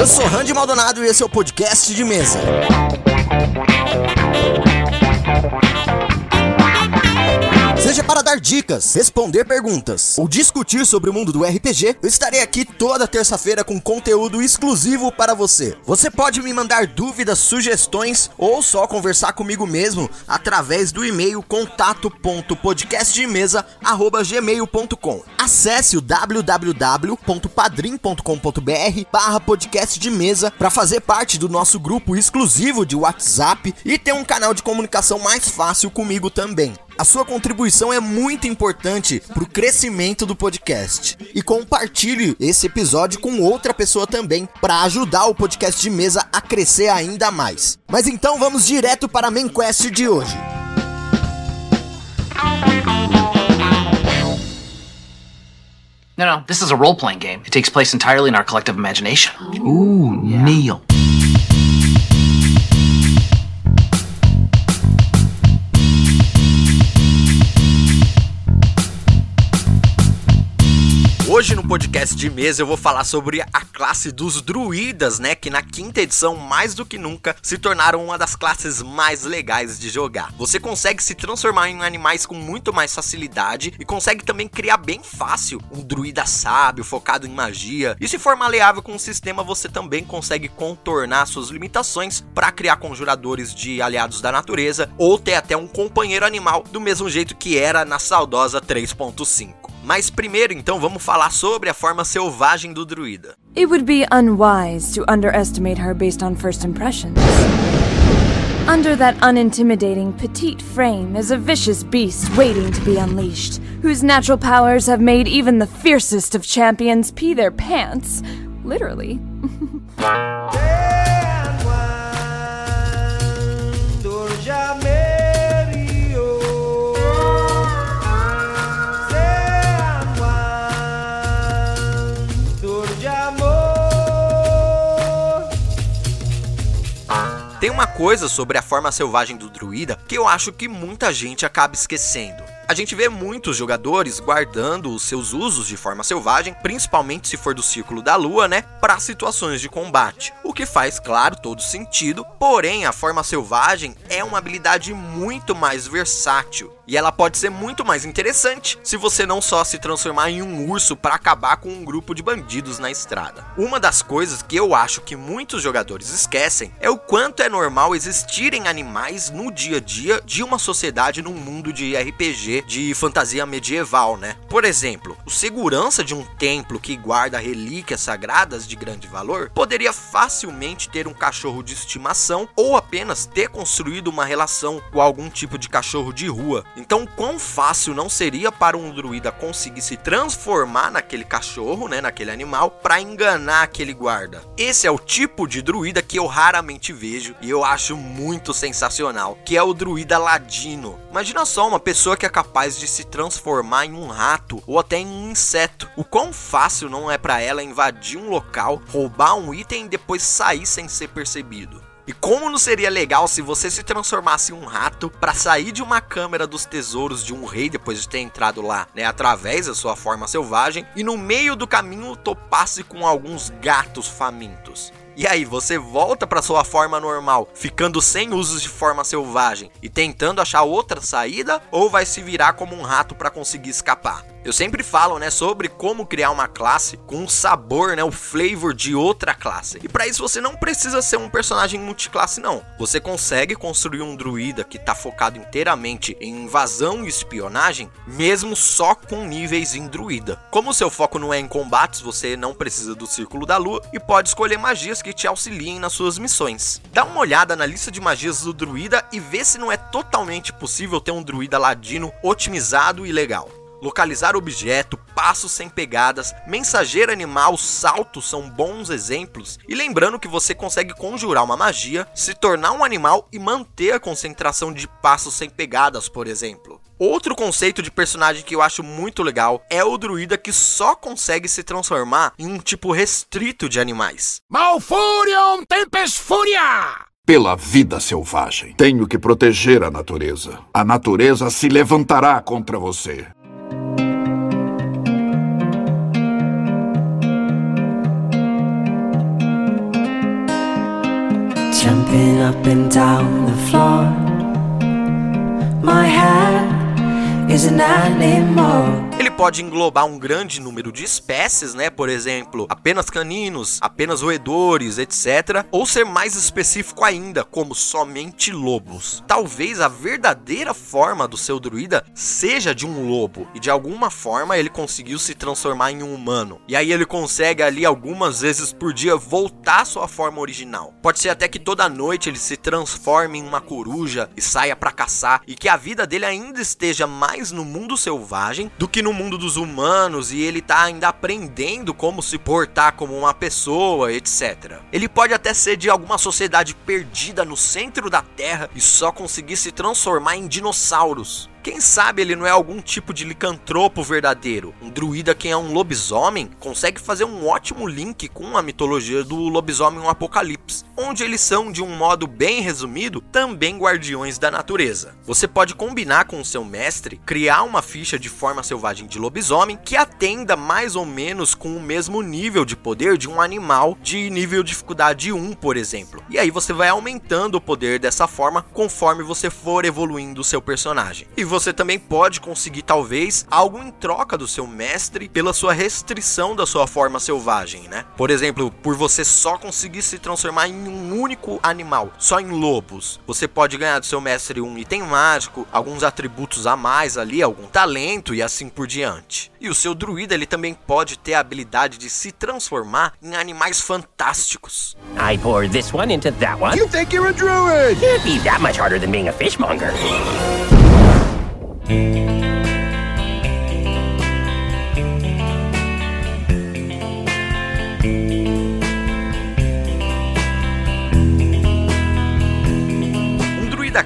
Eu sou Randy Maldonado e esse é o podcast de mesa. Seja para dar dicas, responder perguntas ou discutir sobre o mundo do RPG, eu estarei aqui toda terça-feira com conteúdo exclusivo para você. Você pode me mandar dúvidas, sugestões ou só conversar comigo mesmo através do e-mail contato.podcastdemesa@gmail.com. Acesse o www.padrim.com.br barra podcast de mesa para fazer parte do nosso grupo exclusivo de WhatsApp e ter um canal de comunicação mais fácil comigo também. A sua contribuição é muito importante para o crescimento do podcast. E compartilhe esse episódio com outra pessoa também, para ajudar o podcast de mesa a crescer ainda mais. Mas então vamos direto para a main quest de hoje. No, no, this is a role playing game. It takes place entirely in our collective imagination. Ooh, Neil. Hoje no podcast de mesa eu vou falar sobre a classe dos druidas, né? Que na quinta edição, mais do que nunca, se tornaram uma das classes mais legais de jogar. Você consegue se transformar em animais com muito mais facilidade e consegue também criar bem fácil um druida sábio, focado em magia. E se for maleável com o sistema, você também consegue contornar suas limitações para criar conjuradores de aliados da natureza ou ter até um companheiro animal do mesmo jeito que era na saudosa 3.5. Mas primeiro, então, vamos falar sobre a forma selvagem do druida. It would be unwise to underestimate her based on first impressions. Under that unintimidating petite frame is a vicious beast waiting to be unleashed, whose natural powers have made even the fiercest of champions pee their pants. Literally. coisa sobre a forma selvagem do druida que eu acho que muita gente acaba esquecendo. A gente vê muitos jogadores guardando os seus usos de forma selvagem, principalmente se for do círculo da lua, né, para situações de combate. O que faz, claro, todo sentido, porém a forma selvagem é uma habilidade muito mais versátil e ela pode ser muito mais interessante se você não só se transformar em um urso para acabar com um grupo de bandidos na estrada. Uma das coisas que eu acho que muitos jogadores esquecem é o quanto é normal existirem animais no dia a dia de uma sociedade num mundo de RPG de fantasia medieval, né? Por exemplo, o segurança de um templo que guarda relíquias sagradas de grande valor poderia facilmente ter um cachorro de estimação ou apenas ter construído uma relação com algum tipo de cachorro de rua. Então, quão fácil não seria para um druida conseguir se transformar naquele cachorro, né, naquele animal, para enganar aquele guarda? Esse é o tipo de druida que eu raramente vejo e eu acho muito sensacional, que é o druida ladino. Imagina só uma pessoa que é capaz de se transformar em um rato ou até em um inseto. O quão fácil não é para ela invadir um local, roubar um item e depois sair sem ser percebido. E como não seria legal se você se transformasse em um rato para sair de uma câmara dos tesouros de um rei depois de ter entrado lá, né, através da sua forma selvagem e no meio do caminho topasse com alguns gatos famintos. E aí, você volta para sua forma normal, ficando sem usos de forma selvagem e tentando achar outra saída ou vai se virar como um rato para conseguir escapar? Eu sempre falo, né, sobre como criar uma classe com o sabor, né, o flavor de outra classe. E para isso você não precisa ser um personagem multiclasse não. Você consegue construir um druida que tá focado inteiramente em invasão e espionagem, mesmo só com níveis em druida. Como o seu foco não é em combates, você não precisa do círculo da lua e pode escolher magias que te auxiliem nas suas missões. Dá uma olhada na lista de magias do druida e vê se não é totalmente possível ter um druida ladino otimizado e legal. Localizar objeto, passos sem pegadas, mensageiro animal, salto são bons exemplos. E lembrando que você consegue conjurar uma magia, se tornar um animal e manter a concentração de passos sem pegadas, por exemplo. Outro conceito de personagem que eu acho muito legal é o druida que só consegue se transformar em um tipo restrito de animais. Malfurion Tempest Furia! Pela vida selvagem, tenho que proteger a natureza. A natureza se levantará contra você. Jumping up and down the floor, my head Ele pode englobar um grande número de espécies, né? Por exemplo, apenas caninos, apenas roedores, etc. Ou ser mais específico ainda, como somente lobos. Talvez a verdadeira forma do seu druida seja de um lobo e de alguma forma ele conseguiu se transformar em um humano. E aí ele consegue ali algumas vezes por dia voltar à sua forma original. Pode ser até que toda noite ele se transforme em uma coruja e saia para caçar e que a vida dele ainda esteja mais no mundo selvagem do que no mundo dos humanos e ele tá ainda aprendendo como se portar como uma pessoa, etc. Ele pode até ser de alguma sociedade perdida no centro da Terra e só conseguir se transformar em dinossauros. Quem sabe ele não é algum tipo de licantropo verdadeiro? Um druida que é um lobisomem consegue fazer um ótimo link com a mitologia do lobisomem apocalipse, onde eles são, de um modo bem resumido, também guardiões da natureza. Você pode combinar com o seu mestre, criar uma ficha de forma selvagem de lobisomem que atenda mais ou menos com o mesmo nível de poder de um animal de nível dificuldade 1, por exemplo. E aí você vai aumentando o poder dessa forma conforme você for evoluindo o seu personagem. E você também pode conseguir, talvez, algo em troca do seu mestre pela sua restrição da sua forma selvagem, né? Por exemplo, por você só conseguir se transformar em um único animal, só em lobos. Você pode ganhar do seu mestre um item mágico, alguns atributos a mais ali, algum talento e assim por diante. E o seu druida ele também pode ter a habilidade de se transformar em animais fantásticos. I pour this one into that one. You think you're a druid? Can't be that much harder than being a fishmonger. Druida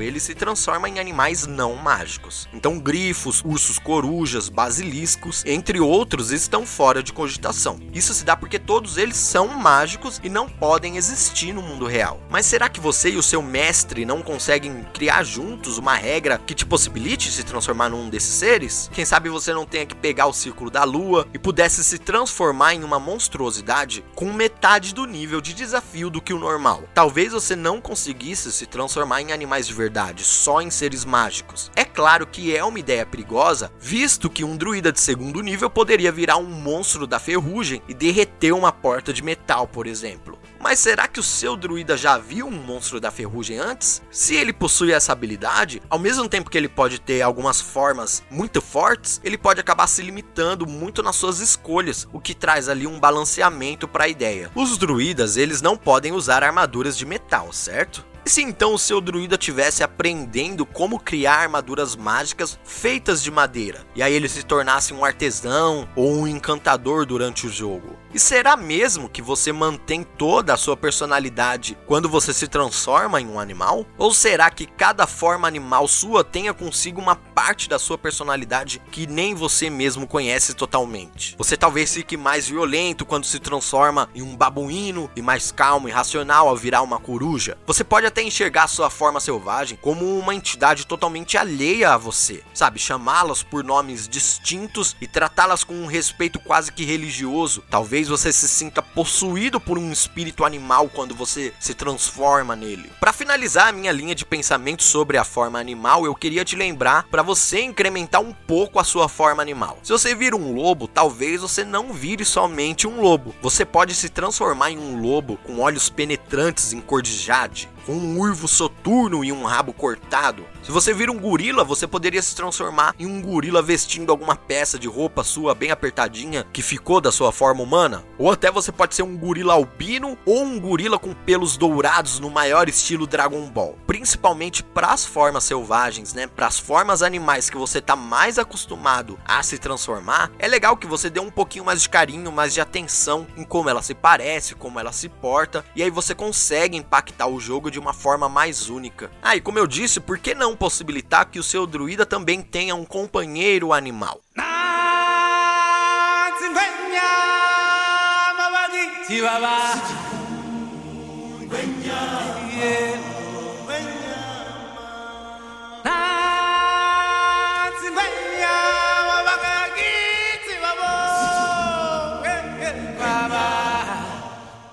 clássico, ele se transforma em animais não mágicos. Então, grifos, ursos corujas, basiliscos, entre outros, estão fora de cogitação. Isso se dá porque todos eles são mágicos e não podem existir no mundo real. Mas será que você e o seu mestre não conseguem criar juntos uma regra que te possibilite se transformar num desses seres? Quem sabe você não tenha que pegar o círculo da lua e pudesse se transformar em uma monstruosidade com metade do nível de desafio do que o normal. Talvez você não conseguisse se transformar em animais de verdade, só em seres mágicos. É claro que é uma ideia perigosa, visto que um druida de segundo nível poderia virar um monstro da ferrugem e derreter uma porta de metal, por exemplo. Mas será que o seu druida já viu um monstro da ferrugem antes? Se ele possui essa habilidade, ao mesmo tempo que ele pode ter algumas formas muito fortes, ele pode acabar se limitando muito nas suas escolhas, o que traz ali um balanceamento para a ideia. Os druidas, eles não podem usar armaduras de metal, certo? E se então o seu druida tivesse aprendendo como criar armaduras mágicas feitas de madeira, e aí ele se tornasse um artesão ou um encantador durante o jogo? E será mesmo que você mantém toda a sua personalidade quando você se transforma em um animal? Ou será que cada forma animal sua tenha consigo uma parte da sua personalidade que nem você mesmo conhece totalmente? Você talvez fique mais violento quando se transforma em um babuíno e mais calmo e racional ao virar uma coruja. Você pode até enxergar sua forma selvagem como uma entidade totalmente alheia a você, sabe? Chamá-las por nomes distintos e tratá-las com um respeito quase que religioso. Talvez você se sinta possuído por um espírito animal quando você se transforma nele. Para finalizar a minha linha de pensamento sobre a forma animal, eu queria te lembrar para você incrementar um pouco a sua forma animal. Se você vira um lobo, talvez você não vire somente um lobo. Você pode se transformar em um lobo com olhos penetrantes em cor de jade, com um urvo soturno e um rabo cortado. Se você vira um gorila, você poderia se transformar em um gorila vestindo alguma peça de roupa sua bem apertadinha que ficou da sua forma humana. Ou até você pode ser um gorila albino ou um gorila com pelos dourados no maior estilo Dragon Ball. Principalmente para as formas selvagens, né? Para as formas animais que você tá mais acostumado a se transformar, é legal que você dê um pouquinho mais de carinho, mais de atenção em como ela se parece, como ela se porta, e aí você consegue impactar o jogo de uma forma mais única. Ah, e como eu disse, por que não possibilitar que o seu druida também tenha um companheiro animal? Yeah.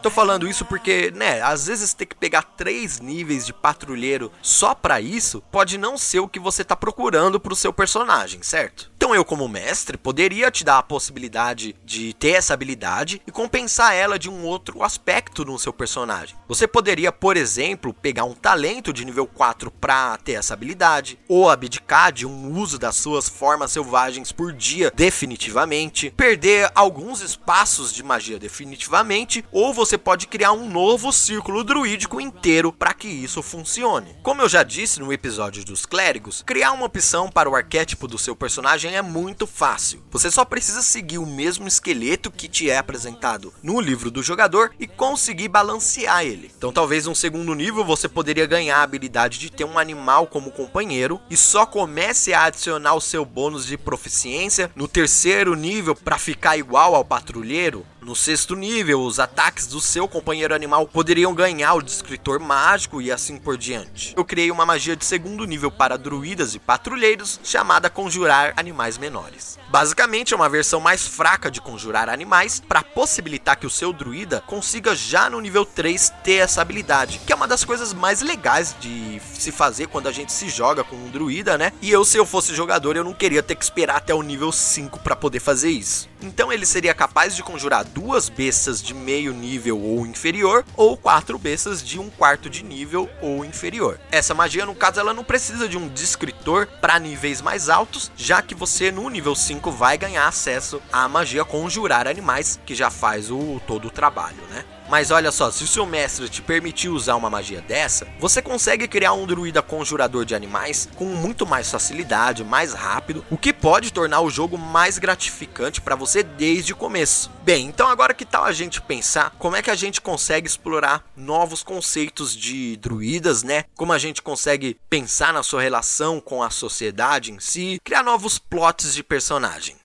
Tô falando isso porque, né, às vezes ter que pegar três níveis de patrulheiro só para isso pode não ser o que você tá procurando pro seu personagem, certo? Então eu, como mestre, poderia te dar a possibilidade de ter essa habilidade e compensar ela de um outro aspecto no seu personagem. Você poderia, por exemplo, pegar um talento de nível 4 para ter essa habilidade, ou abdicar de um uso das suas formas selvagens por dia definitivamente, perder alguns espaços de magia definitivamente, ou você pode criar um novo círculo druídico inteiro para que isso funcione. Como eu já disse no episódio dos clérigos, criar uma opção para o arquétipo do seu personagem é muito fácil. Você só precisa seguir o mesmo esqueleto que te é apresentado no livro do jogador e conseguir balancear ele. Então, talvez um segundo nível você poderia ganhar a habilidade de ter um animal como companheiro e só comece a adicionar o seu bônus de proficiência no terceiro nível para ficar igual ao patrulheiro no sexto nível, os ataques do seu companheiro animal poderiam ganhar o descritor mágico e assim por diante. Eu criei uma magia de segundo nível para druidas e patrulheiros chamada Conjurar Animais Menores. Basicamente é uma versão mais fraca de conjurar animais para possibilitar que o seu druida consiga já no nível 3 ter essa habilidade, que é uma das coisas mais legais de se fazer quando a gente se joga com um druida, né? E eu se eu fosse jogador, eu não queria ter que esperar até o nível 5 para poder fazer isso. Então ele seria capaz de conjurar duas bestas de meio nível ou inferior, ou quatro bestas de um quarto de nível ou inferior. Essa magia, no caso, ela não precisa de um descritor para níveis mais altos, já que você no nível 5 vai ganhar acesso à magia conjurar animais, que já faz o todo o trabalho, né? Mas olha só, se o seu mestre te permitir usar uma magia dessa, você consegue criar um druida conjurador de animais com muito mais facilidade, mais rápido, o que pode tornar o jogo mais gratificante para você desde o começo. Bem, então agora que tal a gente pensar como é que a gente consegue explorar novos conceitos de druidas, né? Como a gente consegue pensar na sua relação com a sociedade em si, criar novos plots de personagem.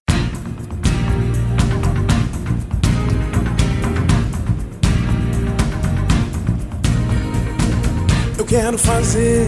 Quero fazer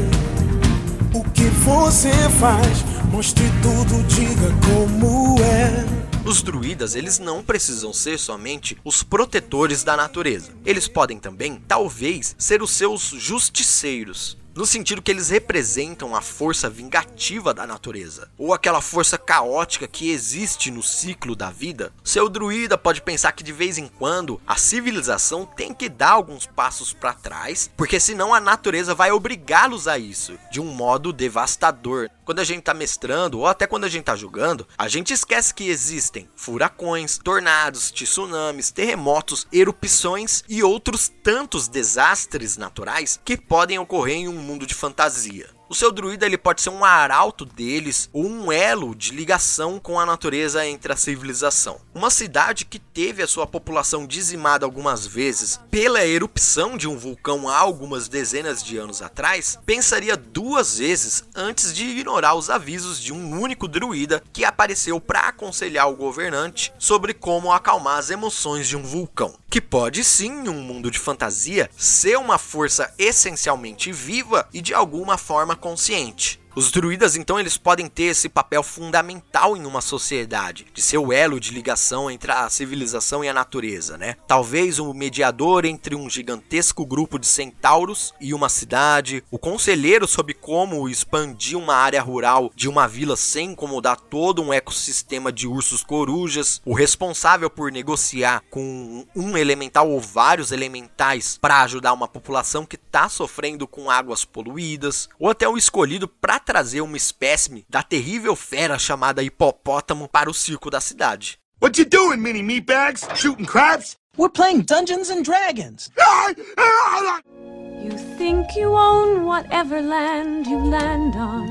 o que você faz. Mostre tudo, diga como é. Os druidas, eles não precisam ser somente os protetores da natureza. Eles podem também, talvez, ser os seus justiceiros no sentido que eles representam a força vingativa da natureza, ou aquela força caótica que existe no ciclo da vida. Seu druida pode pensar que de vez em quando a civilização tem que dar alguns passos para trás, porque senão a natureza vai obrigá-los a isso, de um modo devastador. Quando a gente tá mestrando, ou até quando a gente tá jogando, a gente esquece que existem furacões, tornados, tsunamis, terremotos, erupções e outros tantos desastres naturais que podem ocorrer em um mundo de fantasia. O seu druida ele pode ser um arauto deles ou um elo de ligação com a natureza entre a civilização. Uma cidade que teve a sua população dizimada algumas vezes pela erupção de um vulcão há algumas dezenas de anos atrás, pensaria duas vezes antes de ignorar os avisos de um único druida que apareceu para aconselhar o governante sobre como acalmar as emoções de um vulcão. Que pode sim, em um mundo de fantasia, ser uma força essencialmente viva e de alguma forma consciente. Os druidas, então, eles podem ter esse papel fundamental em uma sociedade, de ser o elo de ligação entre a civilização e a natureza, né? Talvez o mediador entre um gigantesco grupo de centauros e uma cidade, o conselheiro sobre como expandir uma área rural de uma vila sem incomodar todo um ecossistema de ursos corujas, o responsável por negociar com um elemental ou vários elementais para ajudar uma população que está sofrendo com águas poluídas, ou até o escolhido para trazer uma espécime da terrível fera chamada hipopótamo para o circo da cidade. What you doing, mini meatbags? Shooting crabs? We're playing Dungeons and Dragons. You think you own whatever land you land on.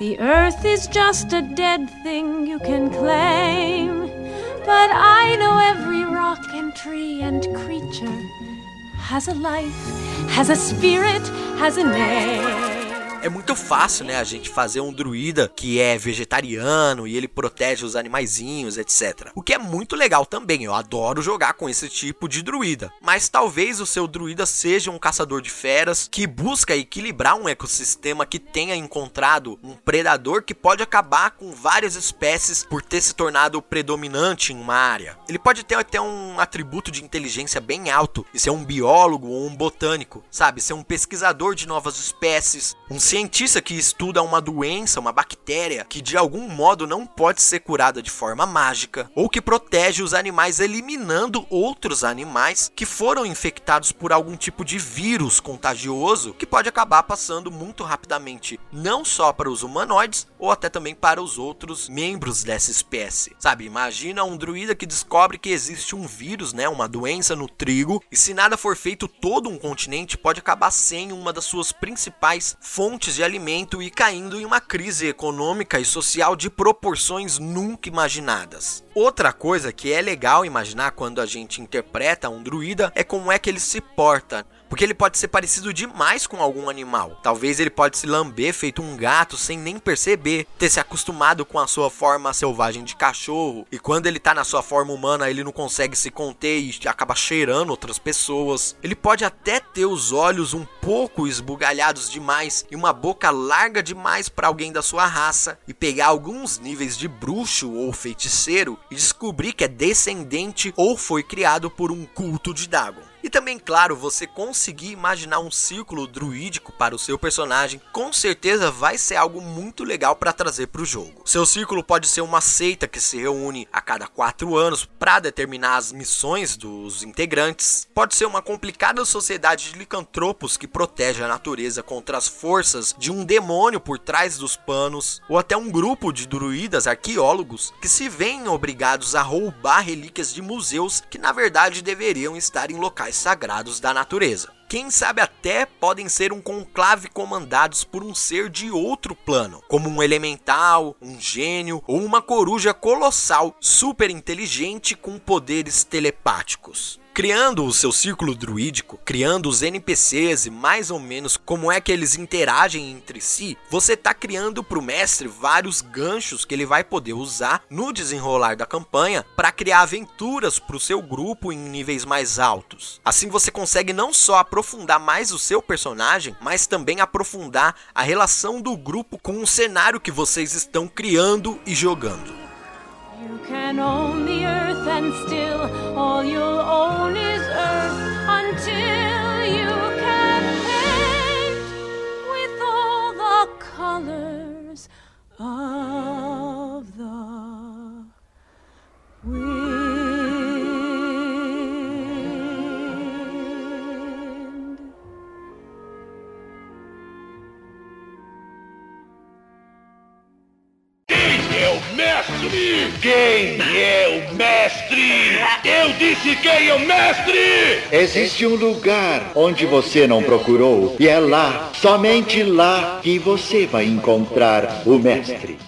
The earth is just a dead thing you can claim. But I know every rock and tree and creature has a life, has a spirit, has a name. É muito fácil, né, a gente fazer um druida que é vegetariano e ele protege os animaizinhos, etc. O que é muito legal também, eu adoro jogar com esse tipo de druida. Mas talvez o seu druida seja um caçador de feras que busca equilibrar um ecossistema que tenha encontrado um predador que pode acabar com várias espécies por ter se tornado predominante em uma área. Ele pode ter até um atributo de inteligência bem alto e ser um biólogo ou um botânico, sabe? Ser um pesquisador de novas espécies, um cientista que estuda uma doença, uma bactéria que de algum modo não pode ser curada de forma mágica, ou que protege os animais eliminando outros animais que foram infectados por algum tipo de vírus contagioso que pode acabar passando muito rapidamente, não só para os humanoides ou até também para os outros membros dessa espécie. Sabe, imagina um druida que descobre que existe um vírus, né, uma doença no trigo, e se nada for feito, todo um continente pode acabar sem uma das suas principais fontes de alimento e caindo em uma crise econômica e social de proporções nunca imaginadas. Outra coisa que é legal imaginar quando a gente interpreta um druida é como é que ele se porta. Porque ele pode ser parecido demais com algum animal. Talvez ele pode se lamber feito um gato sem nem perceber, ter se acostumado com a sua forma selvagem de cachorro. E quando ele tá na sua forma humana, ele não consegue se conter e acaba cheirando outras pessoas. Ele pode até ter os olhos um pouco esbugalhados demais e uma boca larga demais para alguém da sua raça e pegar alguns níveis de bruxo ou feiticeiro e descobrir que é descendente ou foi criado por um culto de Dagon. E também, claro, você conseguir imaginar um círculo druídico para o seu personagem, com certeza vai ser algo muito legal para trazer para o jogo. Seu círculo pode ser uma seita que se reúne a cada quatro anos para determinar as missões dos integrantes. Pode ser uma complicada sociedade de licantropos que protege a natureza contra as forças de um demônio por trás dos panos, ou até um grupo de druidas arqueólogos que se veem obrigados a roubar relíquias de museus que na verdade deveriam estar em locais sagrados da natureza. Quem sabe até podem ser um conclave comandados por um ser de outro plano, como um elemental, um gênio ou uma coruja colossal, super inteligente com poderes telepáticos criando o seu círculo druídico, criando os NPCs e mais ou menos como é que eles interagem entre si, você tá criando para o mestre vários ganchos que ele vai poder usar no desenrolar da campanha para criar aventuras para o seu grupo em níveis mais altos. Assim você consegue não só aprofundar mais o seu personagem, mas também aprofundar a relação do grupo com o cenário que vocês estão criando e jogando. And still all you'll own is earth until you can paint with all the colors of Quem é o mestre? Eu disse quem é o mestre! Existe um lugar onde você não procurou, e é lá, somente lá, que você vai encontrar o mestre.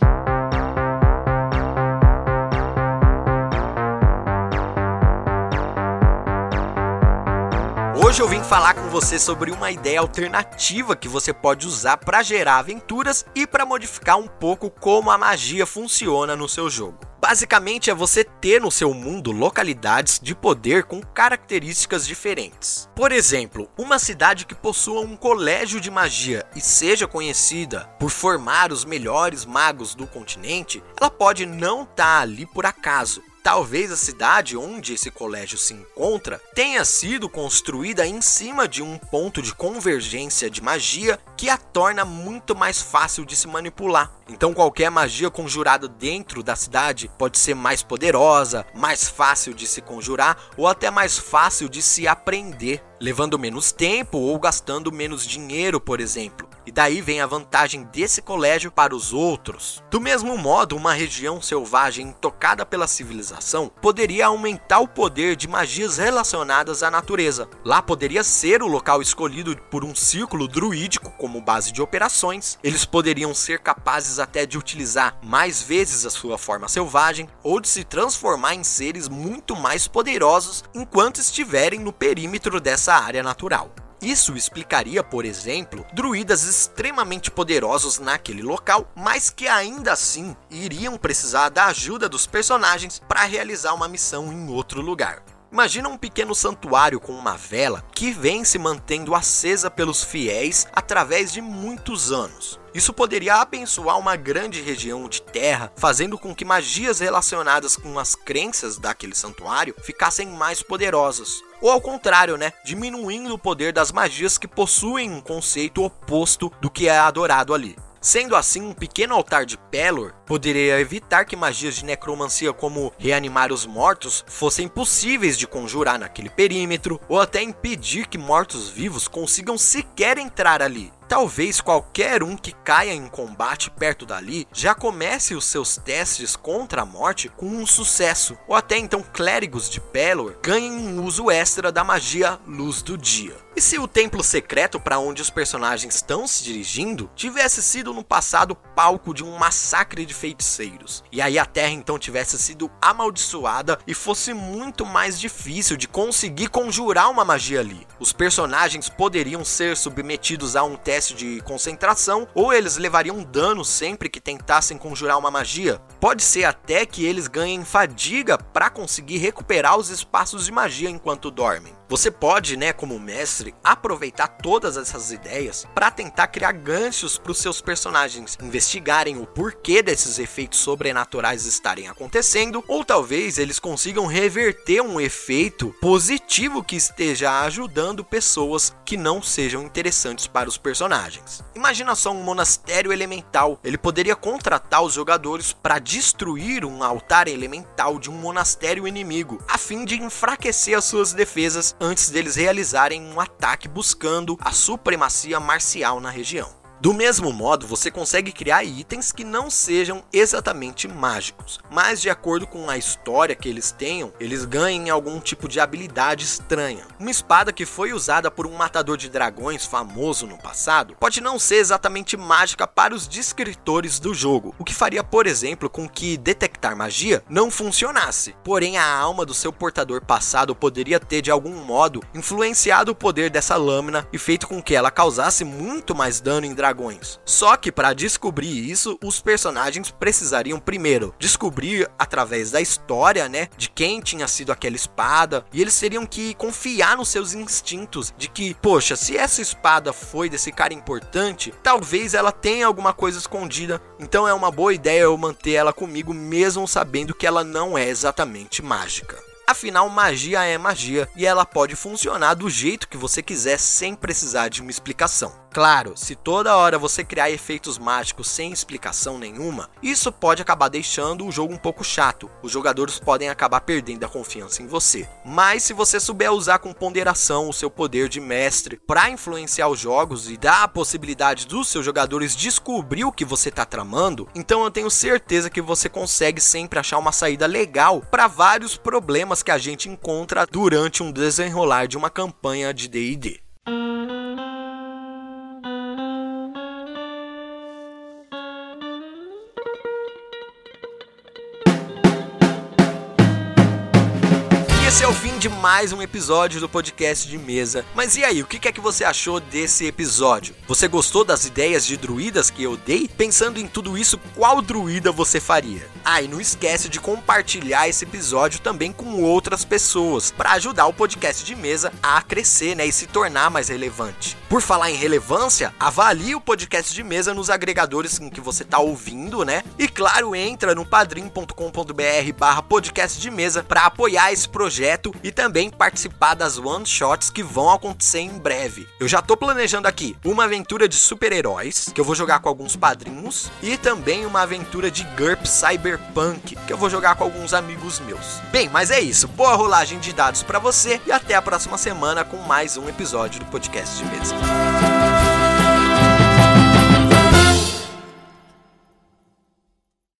Hoje eu vim falar com você sobre uma ideia alternativa que você pode usar para gerar aventuras e para modificar um pouco como a magia funciona no seu jogo. Basicamente é você ter no seu mundo localidades de poder com características diferentes. Por exemplo, uma cidade que possua um colégio de magia e seja conhecida por formar os melhores magos do continente, ela pode não estar tá ali por acaso. Talvez a cidade onde esse colégio se encontra tenha sido construída em cima de um ponto de convergência de magia que a torna muito mais fácil de se manipular. Então, qualquer magia conjurada dentro da cidade pode ser mais poderosa, mais fácil de se conjurar ou até mais fácil de se aprender, levando menos tempo ou gastando menos dinheiro, por exemplo. E daí vem a vantagem desse colégio para os outros. Do mesmo modo, uma região selvagem tocada pela civilização poderia aumentar o poder de magias relacionadas à natureza. Lá poderia ser o local escolhido por um círculo druídico como base de operações. Eles poderiam ser capazes até de utilizar mais vezes a sua forma selvagem ou de se transformar em seres muito mais poderosos enquanto estiverem no perímetro dessa área natural. Isso explicaria, por exemplo, druidas extremamente poderosos naquele local, mas que ainda assim iriam precisar da ajuda dos personagens para realizar uma missão em outro lugar. Imagina um pequeno santuário com uma vela que vem se mantendo acesa pelos fiéis através de muitos anos. Isso poderia abençoar uma grande região de terra, fazendo com que magias relacionadas com as crenças daquele santuário ficassem mais poderosas. Ou ao contrário, né? Diminuindo o poder das magias que possuem um conceito oposto do que é adorado ali. Sendo assim, um pequeno altar de Pelor poderia evitar que magias de necromancia como reanimar os mortos fossem possíveis de conjurar naquele perímetro, ou até impedir que mortos-vivos consigam sequer entrar ali. Talvez qualquer um que caia em combate perto dali já comece os seus testes contra a morte com um sucesso, ou até então clérigos de Pelor ganhem um uso extra da magia Luz do Dia. E se o templo secreto para onde os personagens estão se dirigindo tivesse sido no passado palco de um massacre de feiticeiros, e aí a terra então tivesse sido amaldiçoada e fosse muito mais difícil de conseguir conjurar uma magia ali? Os personagens poderiam ser submetidos a um teste de concentração ou eles levariam dano sempre que tentassem conjurar uma magia? Pode ser até que eles ganhem fadiga para conseguir recuperar os espaços de magia enquanto dormem. Você pode, né, como mestre, aproveitar todas essas ideias para tentar criar ganchos para os seus personagens investigarem o porquê desses efeitos sobrenaturais estarem acontecendo, ou talvez eles consigam reverter um efeito positivo que esteja ajudando pessoas que não sejam interessantes para os personagens. Imagina só um monastério elemental, ele poderia contratar os jogadores para destruir um altar elemental de um monastério inimigo, a fim de enfraquecer as suas defesas antes deles realizarem um ataque buscando a supremacia marcial na região. Do mesmo modo, você consegue criar itens que não sejam exatamente mágicos, mas de acordo com a história que eles tenham, eles ganhem algum tipo de habilidade estranha. Uma espada que foi usada por um matador de dragões famoso no passado pode não ser exatamente mágica para os descritores do jogo, o que faria, por exemplo, com que detectar magia não funcionasse. Porém, a alma do seu portador passado poderia ter de algum modo influenciado o poder dessa lâmina e feito com que ela causasse muito mais dano em dragões dragões. Só que para descobrir isso, os personagens precisariam primeiro descobrir através da história, né, de quem tinha sido aquela espada, e eles teriam que confiar nos seus instintos de que, poxa, se essa espada foi desse cara importante, talvez ela tenha alguma coisa escondida. Então é uma boa ideia eu manter ela comigo mesmo sabendo que ela não é exatamente mágica. Afinal, magia é magia e ela pode funcionar do jeito que você quiser sem precisar de uma explicação. Claro, se toda hora você criar efeitos mágicos sem explicação nenhuma, isso pode acabar deixando o jogo um pouco chato. Os jogadores podem acabar perdendo a confiança em você. Mas se você souber usar com ponderação o seu poder de mestre para influenciar os jogos e dar a possibilidade dos seus jogadores descobrir o que você está tramando, então eu tenho certeza que você consegue sempre achar uma saída legal para vários problemas que a gente encontra durante um desenrolar de uma campanha de D&D. Mais um episódio do podcast de mesa. Mas e aí, o que é que você achou desse episódio? Você gostou das ideias de druidas que eu dei? Pensando em tudo isso, qual druida você faria? Ah, e não esquece de compartilhar esse episódio também com outras pessoas, para ajudar o podcast de mesa a crescer, né, e se tornar mais relevante. Por falar em relevância, avalie o podcast de mesa nos agregadores em que você está ouvindo, né? E claro, entra no padrim.com.br/barra podcast de mesa para apoiar esse projeto e também participar das one shots que vão acontecer em breve. Eu já tô planejando aqui uma aventura de super-heróis que eu vou jogar com alguns padrinhos e também uma aventura de GURP Cyberpunk que eu vou jogar com alguns amigos meus. Bem, mas é isso. Boa rolagem de dados para você e até a próxima semana com mais um episódio do podcast de mesa.